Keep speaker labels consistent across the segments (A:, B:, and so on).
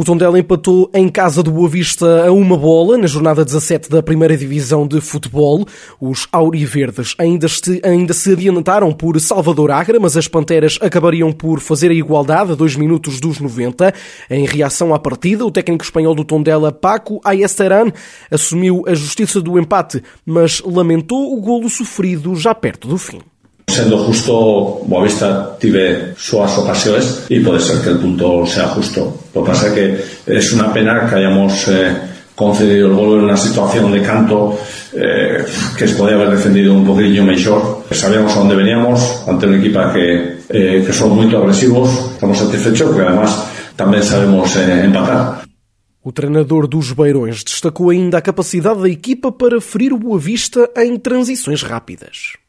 A: O Tondela empatou em casa do Boa Vista a uma bola na jornada 17 da primeira divisão de futebol. Os auriverdes ainda se, ainda se adiantaram por Salvador Agra, mas as Panteras acabariam por fazer a igualdade a dois minutos dos 90. Em reação à partida, o técnico espanhol do Tondela, Paco Ayestaran, assumiu a justiça do empate, mas lamentou o golo sofrido já perto do fim.
B: Siendo justo, Boavista tiene sus ocasiones y puede ser que el punto sea justo. Lo que pasa es que es una pena que hayamos eh, concedido el gol en una situación de canto eh, que se podía haber defendido un poquillo mejor. Sabíamos a dónde veníamos ante un equipo que, eh, que son muy agresivos. Estamos satisfechos porque además también sabemos eh, empatar.
A: O treinador dos Beirões destacou ainda a capacidade da equipa para ferir o Boa Vista em transições rápidas.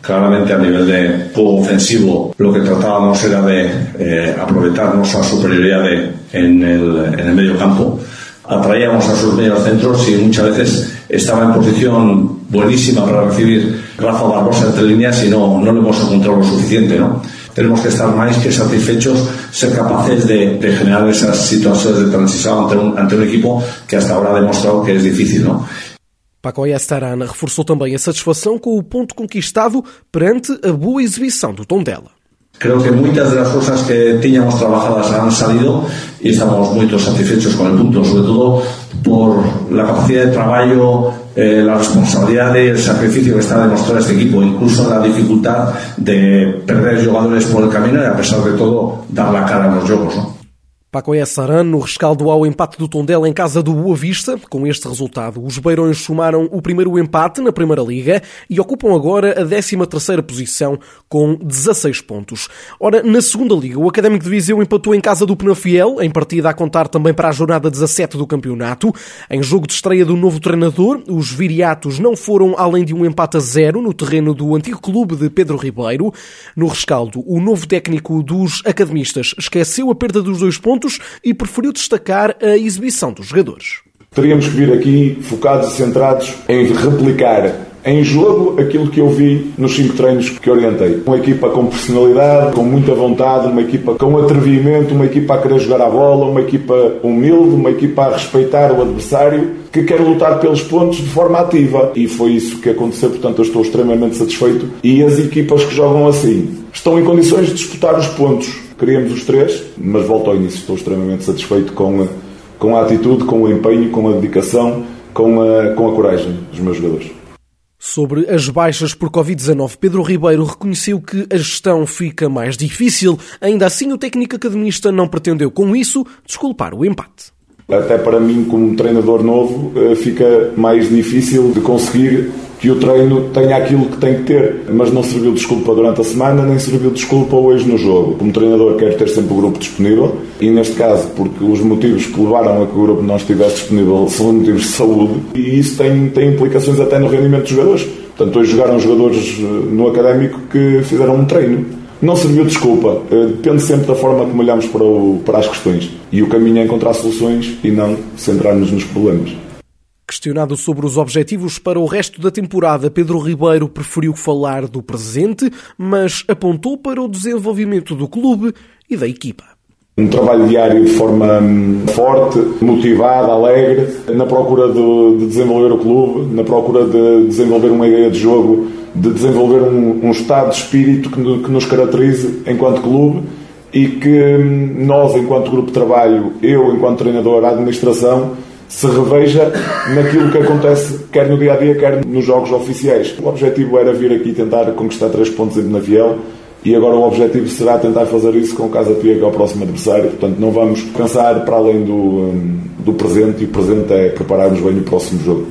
B: Claramente a nivel de juego ofensivo lo que tratábamos era de eh, aprovechar nuestra superioridad de, en, el, medio campo. Atraíamos a sus medios centros y muchas veces estaba en posición buenísima para recibir Rafa Barbosa entre líneas y no, no lo hemos encontrado lo suficiente. ¿no? Tenemos que estar más que satisfechos, ser capaces de, de generar esas situaciones de transición ante un, ante un equipo que hasta ahora ha demostrado que es difícil. ¿no?
A: Paco Ayastarana reforçou também a satisfação com o ponto conquistado perante a boa exibição do Tondela.
B: Creo que muchas de las cosas que teníamos trabajadas han salido y estamos muy satisfechos con el punto, sobre todo por la capacidad de trabajo, eh, la responsabilidad y el sacrificio que está demostrando este equipo, incluso la dificultad de perder jugadores por el camino y a pesar de todo dar la cara en los juegos. ¿no?
A: Paco Saran no rescaldo ao empate do Tondela em casa do Boa Vista. Com este resultado, os Beirões somaram o primeiro empate na Primeira Liga e ocupam agora a 13ª posição com 16 pontos. Ora, na Segunda Liga, o Académico de Viseu empatou em casa do Penafiel, em partida a contar também para a jornada 17 do campeonato. Em jogo de estreia do novo treinador, os viriatos não foram além de um empate a zero no terreno do antigo clube de Pedro Ribeiro. No rescaldo, o novo técnico dos academistas esqueceu a perda dos dois pontos pontos e preferiu destacar a exibição dos jogadores.
C: Teríamos que vir aqui focados e centrados em replicar em jogo aquilo que eu vi nos cinco treinos que orientei. Uma equipa com personalidade, com muita vontade, uma equipa com atrevimento, uma equipa a querer jogar a bola, uma equipa humilde, uma equipa a respeitar o adversário, que quer lutar pelos pontos de forma ativa. E foi isso que aconteceu, portanto eu estou extremamente satisfeito. E as equipas que jogam assim estão em condições de disputar os pontos Queríamos os três, mas volto ao início. Estou extremamente satisfeito com a, com a atitude, com o empenho, com a dedicação, com a, com a coragem dos meus jogadores.
A: Sobre as baixas por Covid-19, Pedro Ribeiro reconheceu que a gestão fica mais difícil. Ainda assim, o técnico academista não pretendeu, com isso, desculpar o empate.
C: Até para mim, como treinador novo, eh, fica mais difícil de conseguir que o treino tenha aquilo que tem que ter, mas não serviu de desculpa durante a semana, nem serviu de desculpa hoje no jogo. Como treinador, quero ter sempre o grupo disponível e, neste caso, porque os motivos que levaram a que o grupo não estivesse disponível são motivos de saúde e isso tem, tem implicações até no rendimento dos jogadores. Portanto, hoje jogaram jogadores eh, no académico que fizeram um treino. Não serviu de desculpa. Eh, depende sempre da forma como olhamos para, o, para as questões. E o caminho é encontrar soluções e não centrar-nos nos problemas.
A: Questionado sobre os objetivos para o resto da temporada, Pedro Ribeiro preferiu falar do presente, mas apontou para o desenvolvimento do clube e da equipa.
C: Um trabalho diário de forma hum, forte, motivada, alegre, na procura de, desenvolver o clube, na procura de desenvolver uma ideia de jogo, de desenvolver um, um estado de espírito que, que nos caracterize enquanto clube e que hum, nós, enquanto grupo de trabalho, eu, enquanto treinador, a administração, se reveja naquilo que acontece quer no dia a dia, quer nos jogos oficiais. O objetivo era vir aqui tentar conquistar três pontos em Benaviel e agora o objetivo será tentar fazer isso com o Casa Pia, que é o próximo adversário. Portanto, não vamos pensar para além do, hum, do presente e o presente é prepararmos bem o próximo jogo.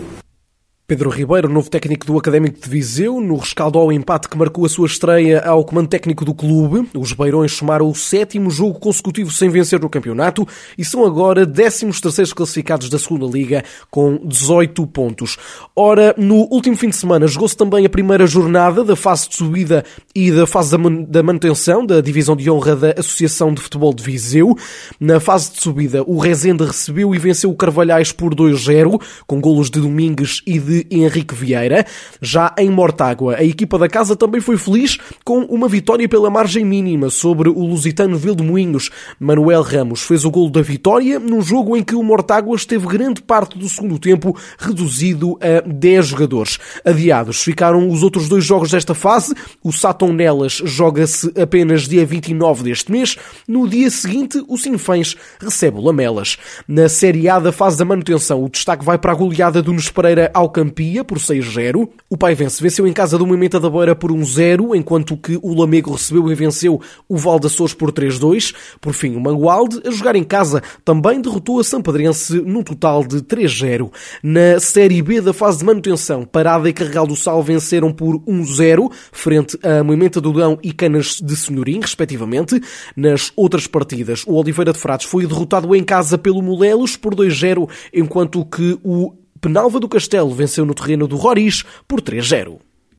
A: Pedro Ribeiro, novo técnico do Académico de Viseu, no rescaldo ao empate que marcou a sua estreia ao comando técnico do clube. Os Beirões somaram o sétimo jogo consecutivo sem vencer no campeonato e são agora 13 terceiros classificados da segunda Liga com 18 pontos. Ora, no último fim de semana jogou-se também a primeira jornada da fase de subida e da fase da manutenção da divisão de honra da Associação de Futebol de Viseu. Na fase de subida, o Rezende recebeu e venceu o Carvalhais por 2-0, com golos de Domingues e de Henrique Vieira. Já em Mortágua, a equipa da casa também foi feliz com uma vitória pela margem mínima sobre o lusitano Vildemoinhos. Manuel Ramos fez o golo da vitória num jogo em que o Mortágua esteve grande parte do segundo tempo reduzido a 10 jogadores. Adiados ficaram os outros dois jogos desta fase. O Saton Nelas joga-se apenas dia 29 deste mês. No dia seguinte, o Sinfãs recebe o Lamelas. Na Série A da fase da manutenção, o destaque vai para a goleada do Nunes Pereira ao Campia por 6-0. O Paivense venceu em casa do Moimenta da Beira por 1-0, enquanto que o Lamego recebeu e venceu o Valdaçores por 3-2. Por fim, o Mangualde, a jogar em casa, também derrotou a Sampedrense num total de 3-0. Na Série B da fase de manutenção, Parada e Carregal do Sal venceram por 1-0, frente a Moimenta do Dão e Canas de Senhorim, respectivamente. Nas outras partidas, o Oliveira de Frades foi derrotado em casa pelo Molelos por 2-0, enquanto que o Penalva do Castelo venceu no terreno do Roriz por 3-0.